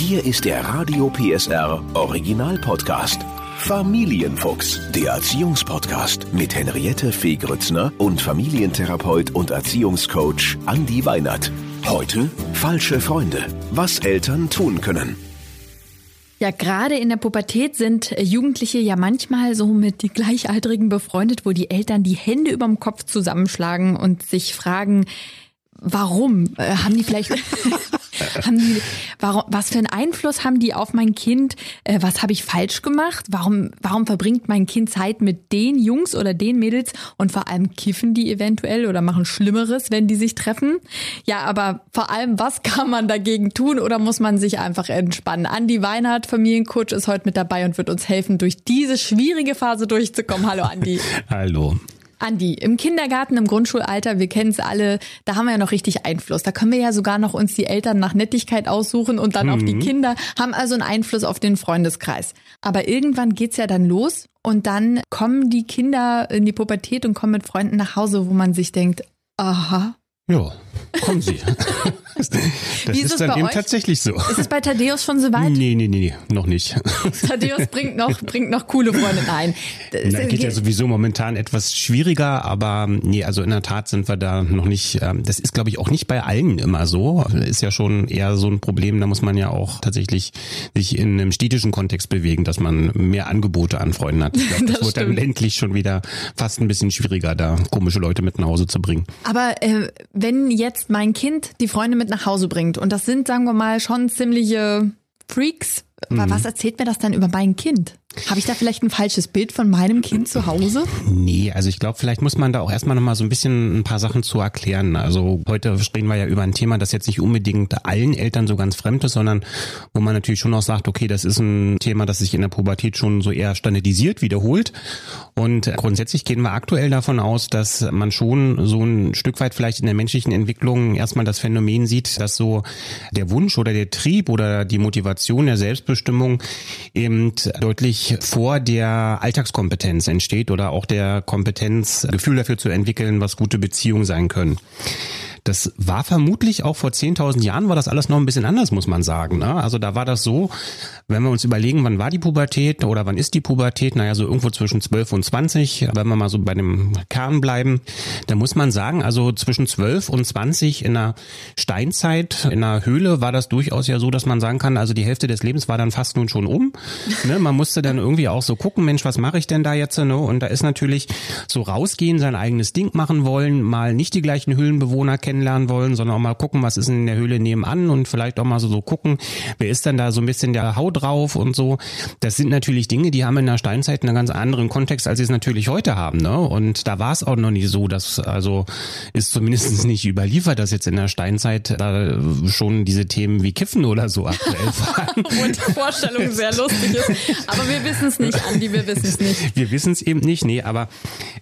Hier ist der Radio PSR Original Podcast. Familienfuchs, der Erziehungspodcast mit Henriette Fee Grützner und Familientherapeut und Erziehungscoach Andi Weinert. Heute falsche Freunde, was Eltern tun können. Ja, gerade in der Pubertät sind Jugendliche ja manchmal so mit die Gleichaltrigen befreundet, wo die Eltern die Hände überm Kopf zusammenschlagen und sich fragen, warum? Äh, haben die vielleicht haben die, warum, was für einen Einfluss haben die auf mein Kind? Äh, was habe ich falsch gemacht? Warum, warum verbringt mein Kind Zeit mit den Jungs oder den Mädels? Und vor allem kiffen die eventuell oder machen Schlimmeres, wenn die sich treffen? Ja, aber vor allem, was kann man dagegen tun oder muss man sich einfach entspannen? Andi Weinhardt, Familiencoach, ist heute mit dabei und wird uns helfen, durch diese schwierige Phase durchzukommen. Hallo Andi. Hallo. Andi, im Kindergarten, im Grundschulalter, wir kennen es alle, da haben wir ja noch richtig Einfluss. Da können wir ja sogar noch uns die Eltern nach Nettigkeit aussuchen und dann mhm. auch die mhm. Kinder, haben also einen Einfluss auf den Freundeskreis. Aber irgendwann geht's ja dann los und dann kommen die Kinder in die Pubertät und kommen mit Freunden nach Hause, wo man sich denkt, aha. Ja, kommen Sie. Das Wie ist, ist dann eben euch? tatsächlich so. Ist es bei Thaddeus schon so weit? Nee, nee, nee, noch nicht. Thaddeus bringt noch, bringt noch coole Freunde ein. Das geht ja sowieso momentan etwas schwieriger, aber nee, also in der Tat sind wir da noch nicht, ähm, das ist glaube ich auch nicht bei allen immer so. Ist ja schon eher so ein Problem, da muss man ja auch tatsächlich sich in einem städtischen Kontext bewegen, dass man mehr Angebote an Freunden hat. Ich glaube, das, das wird dann ländlich schon wieder fast ein bisschen schwieriger, da komische Leute mit nach Hause zu bringen. Aber äh, wenn jetzt mein Kind die Freunde mit nach Hause bringt. Und das sind, sagen wir mal, schon ziemliche Freaks. Mhm. Was erzählt mir das dann über mein Kind? Habe ich da vielleicht ein falsches Bild von meinem Kind zu Hause? Nee, also ich glaube, vielleicht muss man da auch erstmal nochmal so ein bisschen ein paar Sachen zu erklären. Also heute reden wir ja über ein Thema, das jetzt nicht unbedingt allen Eltern so ganz fremd ist, sondern wo man natürlich schon auch sagt, okay, das ist ein Thema, das sich in der Pubertät schon so eher standardisiert, wiederholt. Und grundsätzlich gehen wir aktuell davon aus, dass man schon so ein Stück weit vielleicht in der menschlichen Entwicklung erstmal das Phänomen sieht, dass so der Wunsch oder der Trieb oder die Motivation der Selbstbestimmung eben deutlich vor der Alltagskompetenz entsteht oder auch der Kompetenz, Gefühl dafür zu entwickeln, was gute Beziehungen sein können. Das war vermutlich auch vor 10.000 Jahren war das alles noch ein bisschen anders, muss man sagen. Ne? Also da war das so, wenn wir uns überlegen, wann war die Pubertät oder wann ist die Pubertät, naja, so irgendwo zwischen 12 und 20, wenn wir mal so bei dem Kern bleiben, da muss man sagen, also zwischen 12 und 20 in der Steinzeit, in der Höhle war das durchaus ja so, dass man sagen kann, also die Hälfte des Lebens war dann fast nun schon um. Ne? Man musste dann irgendwie auch so gucken, Mensch, was mache ich denn da jetzt? Ne? Und da ist natürlich so rausgehen, sein eigenes Ding machen wollen, mal nicht die gleichen Höhlenbewohner kennen, kennenlernen wollen, sondern auch mal gucken, was ist in der Höhle nebenan und vielleicht auch mal so, so gucken, wer ist denn da so ein bisschen der Hau drauf und so. Das sind natürlich Dinge, die haben in der Steinzeit einen ganz anderen Kontext, als sie es natürlich heute haben. Ne? Und da war es auch noch nicht so, dass also ist zumindest nicht überliefert, dass jetzt in der Steinzeit da schon diese Themen wie Kiffen oder so aktuell waren. Wo die Vorstellung sehr lustig ist. Aber wir wissen es nicht, Andi, wir wissen es nicht. Wir wissen es eben nicht, nee, aber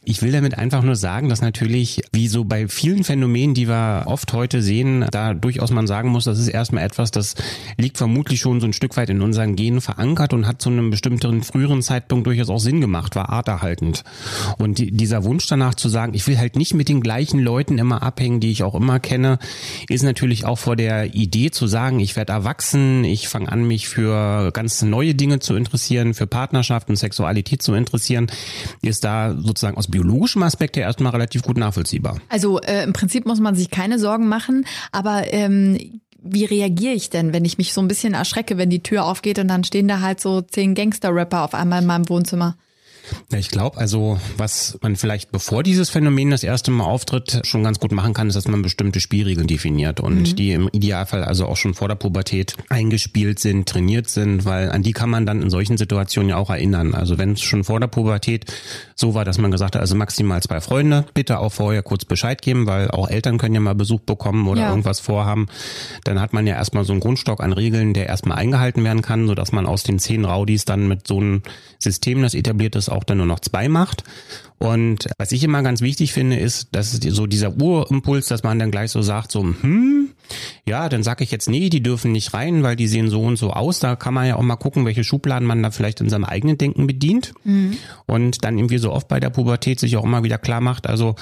ich will damit einfach nur sagen, dass natürlich, wie so bei vielen Phänomenen, die wir oft heute sehen, da durchaus man sagen muss, das ist erstmal etwas, das liegt vermutlich schon so ein Stück weit in unseren Genen verankert und hat zu einem bestimmten früheren Zeitpunkt durchaus auch Sinn gemacht, war arterhaltend. Und dieser Wunsch danach zu sagen, ich will halt nicht mit den gleichen Leuten immer abhängen, die ich auch immer kenne, ist natürlich auch vor der Idee zu sagen, ich werde erwachsen, ich fange an, mich für ganz neue Dinge zu interessieren, für Partnerschaft und Sexualität zu interessieren, ist da sozusagen aus biologischem Aspekt her erstmal relativ gut nachvollziehbar. Also äh, im Prinzip muss man sich sich keine Sorgen machen. Aber ähm, wie reagiere ich denn, wenn ich mich so ein bisschen erschrecke, wenn die Tür aufgeht und dann stehen da halt so zehn Gangster-Rapper auf einmal in meinem Wohnzimmer? Ja, ich glaube, also was man vielleicht bevor dieses Phänomen das erste Mal auftritt, schon ganz gut machen kann, ist, dass man bestimmte Spielregeln definiert und mhm. die im Idealfall also auch schon vor der Pubertät eingespielt sind, trainiert sind, weil an die kann man dann in solchen Situationen ja auch erinnern. Also wenn es schon vor der Pubertät so war, dass man gesagt hat, also maximal zwei Freunde, bitte auch vorher kurz Bescheid geben, weil auch Eltern können ja mal Besuch bekommen oder ja. irgendwas vorhaben, dann hat man ja erstmal so einen Grundstock an Regeln, der erstmal eingehalten werden kann, sodass man aus den zehn Rowdies dann mit so einem System, das etabliert ist, auch dann nur noch zwei macht. Und was ich immer ganz wichtig finde, ist, dass so dieser Urimpuls, dass man dann gleich so sagt, so, hm, ja, dann sage ich jetzt, nee, die dürfen nicht rein, weil die sehen so und so aus. Da kann man ja auch mal gucken, welche Schubladen man da vielleicht in seinem eigenen Denken bedient. Mhm. Und dann irgendwie so oft bei der Pubertät sich auch immer wieder klar macht, also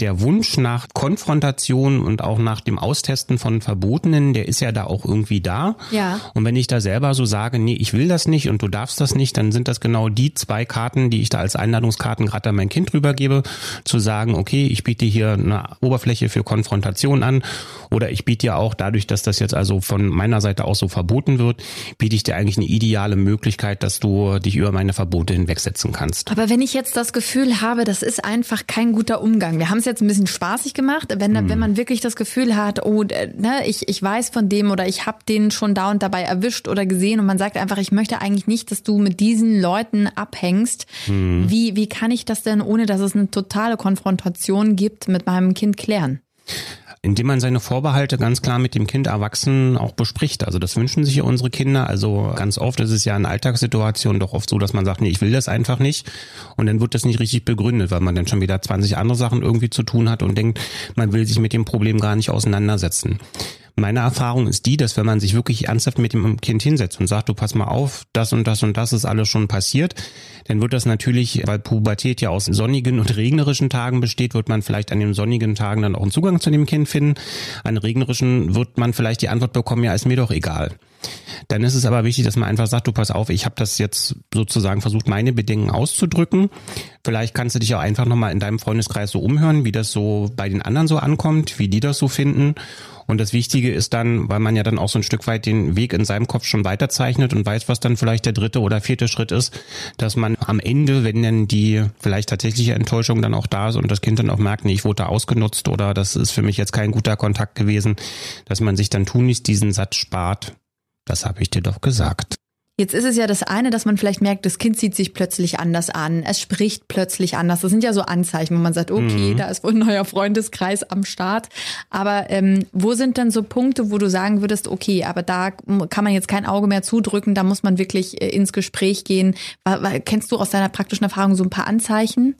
der Wunsch nach Konfrontation und auch nach dem Austesten von Verbotenen, der ist ja da auch irgendwie da. Ja. Und wenn ich da selber so sage, nee, ich will das nicht und du darfst das nicht, dann sind das genau die zwei Karten, die ich da als Einladungskarten gerade an mein Kind rübergebe, zu sagen, okay, ich biete hier eine Oberfläche für Konfrontation an oder ich biete ja auch dadurch, dass das jetzt also von meiner Seite aus so verboten wird, biete ich dir eigentlich eine ideale Möglichkeit, dass du dich über meine Verbote hinwegsetzen kannst. Aber wenn ich jetzt das Gefühl habe, das ist einfach kein guter Umgang. Wir haben es jetzt ein bisschen spaßig gemacht, wenn, hm. wenn man wirklich das Gefühl hat, oh, ne, ich, ich weiß von dem oder ich habe den schon da und dabei erwischt oder gesehen und man sagt einfach, ich möchte eigentlich nicht, dass du mit diesen Leuten abhängst. Hm. Wie, wie kann ich das denn, ohne dass es eine totale Konfrontation gibt, mit meinem Kind klären? Indem man seine Vorbehalte ganz klar mit dem Kind erwachsen auch bespricht. Also das wünschen sich ja unsere Kinder. Also ganz oft ist es ja in Alltagssituationen doch oft so, dass man sagt, nee, ich will das einfach nicht. Und dann wird das nicht richtig begründet, weil man dann schon wieder 20 andere Sachen irgendwie zu tun hat und denkt, man will sich mit dem Problem gar nicht auseinandersetzen. Meine Erfahrung ist die, dass wenn man sich wirklich ernsthaft mit dem Kind hinsetzt und sagt, du pass mal auf, das und das und das ist alles schon passiert, dann wird das natürlich, weil Pubertät ja aus sonnigen und regnerischen Tagen besteht, wird man vielleicht an den sonnigen Tagen dann auch einen Zugang zu dem Kind finden. An regnerischen wird man vielleicht die Antwort bekommen, ja, ist mir doch egal. Dann ist es aber wichtig, dass man einfach sagt, du pass auf, ich habe das jetzt sozusagen versucht, meine Bedenken auszudrücken. Vielleicht kannst du dich auch einfach nochmal in deinem Freundeskreis so umhören, wie das so bei den anderen so ankommt, wie die das so finden. Und das Wichtige ist dann, weil man ja dann auch so ein Stück weit den Weg in seinem Kopf schon weiterzeichnet und weiß, was dann vielleicht der dritte oder vierte Schritt ist, dass man am Ende, wenn dann die vielleicht tatsächliche Enttäuschung dann auch da ist und das Kind dann auch merkt, nee, ich wurde ausgenutzt oder das ist für mich jetzt kein guter Kontakt gewesen, dass man sich dann tunlichst diesen Satz spart. Das habe ich dir doch gesagt. Jetzt ist es ja das eine, dass man vielleicht merkt, das Kind zieht sich plötzlich anders an, es spricht plötzlich anders. Das sind ja so Anzeichen, wo man sagt, okay, mhm. da ist wohl ein neuer Freundeskreis am Start. Aber ähm, wo sind denn so Punkte, wo du sagen würdest, okay, aber da kann man jetzt kein Auge mehr zudrücken, da muss man wirklich äh, ins Gespräch gehen. Kennst du aus deiner praktischen Erfahrung so ein paar Anzeichen?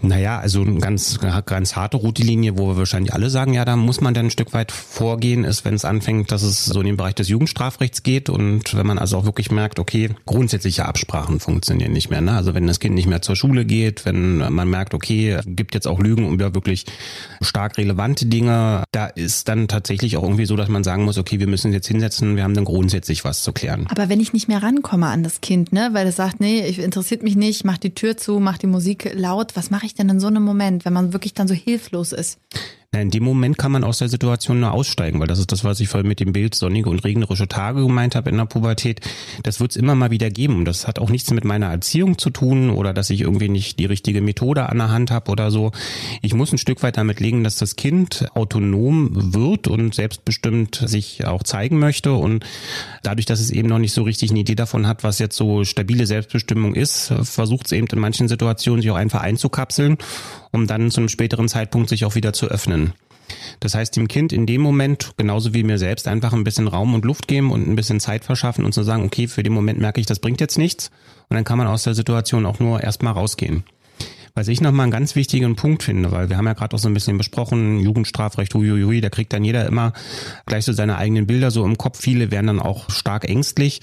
Naja, also eine ganz, ganz harte rote wo wir wahrscheinlich alle sagen, ja, da muss man dann ein Stück weit vorgehen, ist, wenn es anfängt, dass es so in den Bereich des Jugendstrafrechts geht und wenn man also auch wirklich merkt, okay, grundsätzliche Absprachen funktionieren nicht mehr. Ne? Also wenn das Kind nicht mehr zur Schule geht, wenn man merkt, okay, gibt jetzt auch Lügen über wirklich stark relevante Dinge, da ist dann tatsächlich auch irgendwie so, dass man sagen muss, okay, wir müssen jetzt hinsetzen, wir haben dann grundsätzlich was zu klären. Aber wenn ich nicht mehr rankomme an das Kind, ne, weil es sagt, nee, interessiert mich nicht, mach die Tür zu, mach die Musik laut, was mache ich denn in so einem Moment, wenn man wirklich dann so hilflos ist? In dem Moment kann man aus der Situation nur aussteigen, weil das ist das, was ich vorhin mit dem Bild sonnige und regnerische Tage gemeint habe in der Pubertät. Das wird es immer mal wieder geben. Und das hat auch nichts mit meiner Erziehung zu tun oder dass ich irgendwie nicht die richtige Methode an der Hand habe oder so. Ich muss ein Stück weit damit legen, dass das Kind autonom wird und selbstbestimmt sich auch zeigen möchte. Und dadurch, dass es eben noch nicht so richtig eine Idee davon hat, was jetzt so stabile Selbstbestimmung ist, versucht es eben in manchen Situationen sich auch einfach einzukapseln um dann zu einem späteren Zeitpunkt sich auch wieder zu öffnen. Das heißt, dem Kind in dem Moment, genauso wie mir selbst, einfach ein bisschen Raum und Luft geben und ein bisschen Zeit verschaffen und zu sagen, okay, für den Moment merke ich, das bringt jetzt nichts. Und dann kann man aus der Situation auch nur erstmal rausgehen. Was ich nochmal einen ganz wichtigen Punkt finde, weil wir haben ja gerade auch so ein bisschen besprochen, Jugendstrafrecht, huiuiui, da kriegt dann jeder immer gleich so seine eigenen Bilder so im Kopf. Viele werden dann auch stark ängstlich.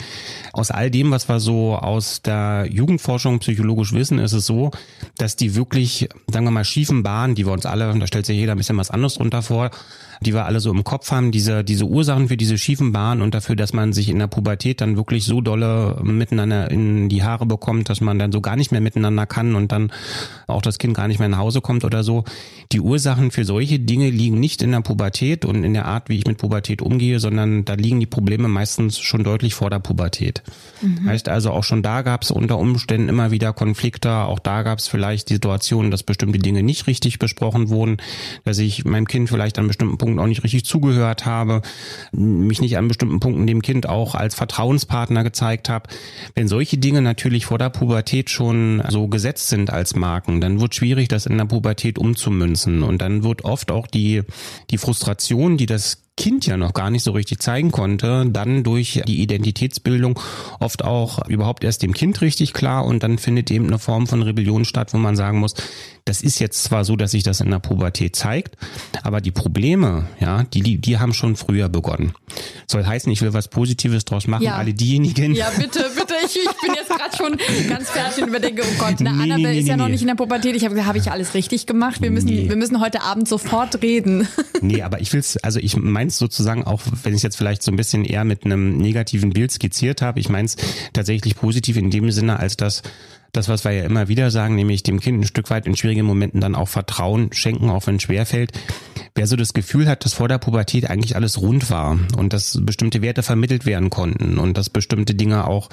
Aus all dem, was wir so aus der Jugendforschung psychologisch wissen, ist es so, dass die wirklich, sagen wir mal, schiefen Bahnen, die wir uns alle, da stellt sich jeder ein bisschen was anderes drunter vor, die wir alle so im Kopf haben, diese, diese Ursachen für diese schiefen Bahnen und dafür, dass man sich in der Pubertät dann wirklich so dolle miteinander in die Haare bekommt, dass man dann so gar nicht mehr miteinander kann und dann auch das Kind gar nicht mehr nach Hause kommt oder so. Die Ursachen für solche Dinge liegen nicht in der Pubertät und in der Art, wie ich mit Pubertät umgehe, sondern da liegen die Probleme meistens schon deutlich vor der Pubertät. Mhm. Heißt also, auch schon da gab es unter Umständen immer wieder Konflikte, auch da gab es vielleicht die Situation, dass bestimmte Dinge nicht richtig besprochen wurden, dass ich meinem Kind vielleicht an bestimmten Punkten auch nicht richtig zugehört habe, mich nicht an bestimmten Punkten dem Kind auch als Vertrauenspartner gezeigt habe. Wenn solche Dinge natürlich vor der Pubertät schon so gesetzt sind als Marken, dann wird schwierig, das in der Pubertät umzumünzen. Und dann wird oft auch die, die Frustration, die das Kind ja noch gar nicht so richtig zeigen konnte, dann durch die Identitätsbildung oft auch überhaupt erst dem Kind richtig klar und dann findet eben eine Form von Rebellion statt, wo man sagen muss, das ist jetzt zwar so, dass sich das in der Pubertät zeigt, aber die Probleme, ja, die, die haben schon früher begonnen. Soll heißen, ich will was Positives draus machen, ja. alle diejenigen. Ja, bitte, bitte, ich, ich bin jetzt gerade schon ganz fertig und überdenke, oh Gott, eine Nee, Annabelle nee, ist ja nee, noch nee. nicht in der Pubertät. Ich habe habe ich alles richtig gemacht? Wir müssen, Nee. wir müssen heute Abend sofort reden. Nee, aber ich will's, also ich meins sozusagen auch, wenn ich jetzt vielleicht so ein bisschen eher mit einem negativen Bild skizziert habe, ich meins tatsächlich positiv in dem Sinne, als dass das, was wir ja immer wieder sagen, nämlich dem Kind ein Stück weit in schwierigen Momenten dann auch Vertrauen schenken, auch wenn es schwerfällt. Wer so das Gefühl hat, dass vor der Pubertät eigentlich alles rund war und dass bestimmte Werte vermittelt werden konnten und dass bestimmte Dinge auch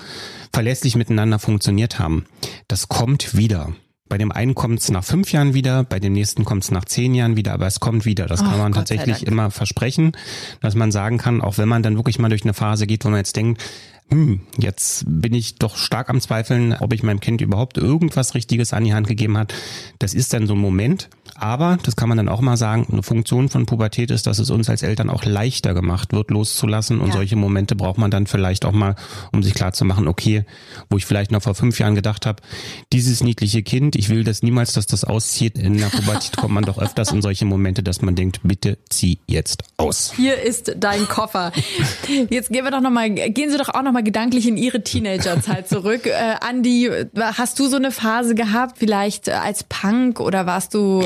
verlässlich miteinander funktioniert haben, das kommt wieder. Bei dem einen kommt es nach fünf Jahren wieder, bei dem nächsten kommt es nach zehn Jahren wieder, aber es kommt wieder. Das Oh, kann man Gott tatsächlich immer versprechen, dass man sagen kann, auch wenn man dann wirklich mal durch eine Phase geht, wo man jetzt denkt, hm, jetzt bin ich doch stark am Zweifeln, ob ich meinem Kind überhaupt irgendwas Richtiges an die Hand gegeben hat. Das ist dann so ein Moment. Aber, das kann man dann auch mal sagen, eine Funktion von Pubertät ist, dass es uns als Eltern auch leichter gemacht wird, loszulassen. Und Ja. solche Momente braucht man dann vielleicht auch mal, um sich klar zu machen, okay, wo ich vielleicht noch vor fünf Jahren gedacht habe, dieses niedliche Kind, ich will das niemals, dass das auszieht. In der Pubertät kommt man doch öfters in solche Momente, dass man denkt, bitte zieh jetzt aus. Hier ist dein Koffer. Jetzt gehen wir doch noch mal, gehen Sie doch auch noch mal gedanklich in Ihre Teenagerzeit zurück. Äh, Andi, hast du so eine Phase gehabt, vielleicht äh, als Punk oder warst du?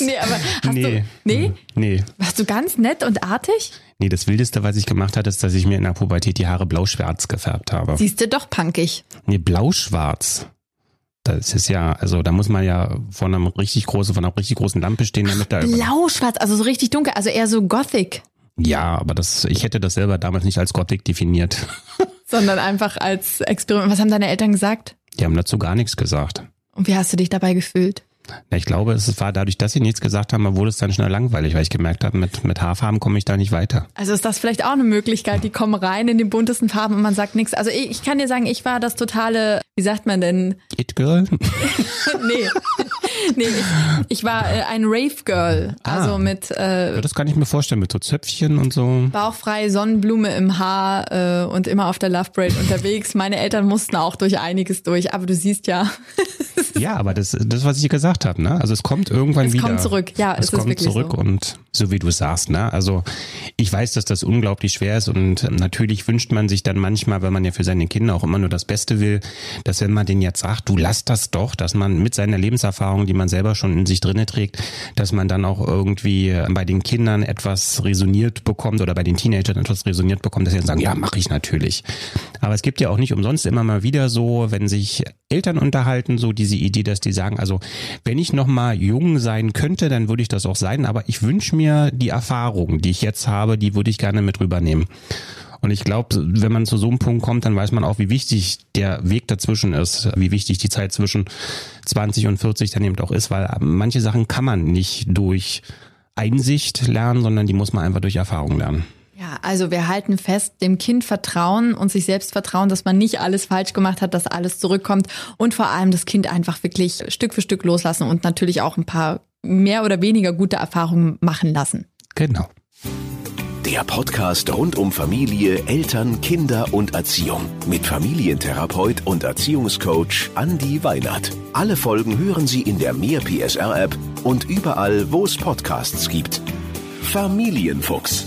Nee, aber hast Nee. du? Nee, Nee. warst du ganz nett und artig? Nee, das Wildeste, was ich gemacht hatte, ist, dass ich mir in der Pubertät die Haare blau-schwarz gefärbt habe. Siehst du doch punkig. Nee, blau-schwarz. Das ist ja, also da muss man ja von einem richtig großen, von einer richtig großen Lampe stehen, damit da Blau-schwarz, also so richtig dunkel, also eher so Gothic, Ja, aber das, ich hätte das selber damals nicht als Gothic definiert. sondern einfach als Experiment. Was haben deine Eltern gesagt? Die haben dazu gar nichts gesagt. Und wie hast du dich dabei gefühlt? Na, Ich glaube, es war dadurch, dass sie nichts gesagt haben, wurde es dann schnell langweilig, weil ich gemerkt habe, mit, mit Haarfarben komme ich da nicht weiter. Also ist das vielleicht auch eine Möglichkeit, die kommen rein in den buntesten Farben und man sagt nichts. Also ich, ich kann dir sagen, ich war das totale, wie sagt man denn? It Girl? Nee. Nee, ich, ich war äh, ein Rave-Girl. Also Ah. mit äh, Ja, das kann ich mir vorstellen, mit so Zöpfchen und so. bauchfrei, Sonnenblume im Haar äh, und immer auf der Love Parade unterwegs. Meine Eltern mussten auch durch einiges durch, aber du siehst ja, Ja, aber das, das, was ich gesagt habe, ne? Also es kommt irgendwann Es wieder. kommt zurück. Ja, es es kommt wirklich zurück so. und so wie du sagst, ne? Also ich weiß, dass das unglaublich schwer ist und natürlich wünscht man sich dann manchmal, wenn man ja für seine Kinder auch immer nur das Beste will, dass wenn man denen jetzt sagt, du lass das doch, dass man mit seiner Lebenserfahrung, die man selber schon in sich drinne trägt, dass man dann auch irgendwie bei den Kindern etwas resoniert bekommt oder bei den Teenagern etwas resoniert bekommt, dass sie dann sagen, ja, mache ich natürlich. Aber es gibt ja auch nicht umsonst immer mal wieder so, wenn sich Eltern unterhalten, so diese Idee, dass die sagen, also wenn ich noch mal jung sein könnte, dann würde ich das auch sein, aber ich wünsche mir die Erfahrung, die ich jetzt habe, die würde ich gerne mit rübernehmen. Und ich glaube, wenn man zu so einem Punkt kommt, dann weiß man auch, wie wichtig der Weg dazwischen ist, wie wichtig die Zeit zwischen 20 und 40 dann eben auch ist, weil manche Sachen kann man nicht durch Einsicht lernen, sondern die muss man einfach durch Erfahrung lernen. Ja, also wir halten fest, dem Kind vertrauen und sich selbst vertrauen, dass man nicht alles falsch gemacht hat, dass alles zurückkommt und vor allem das Kind einfach wirklich Stück für Stück loslassen und natürlich auch ein paar mehr oder weniger gute Erfahrungen machen lassen. Genau. Der Podcast rund um Familie, Eltern, Kinder und Erziehung mit Familientherapeut und Erziehungscoach Andi Weinert. Alle Folgen hören Sie in der Mehr PSR App und überall, wo es Podcasts gibt. Familienfuchs,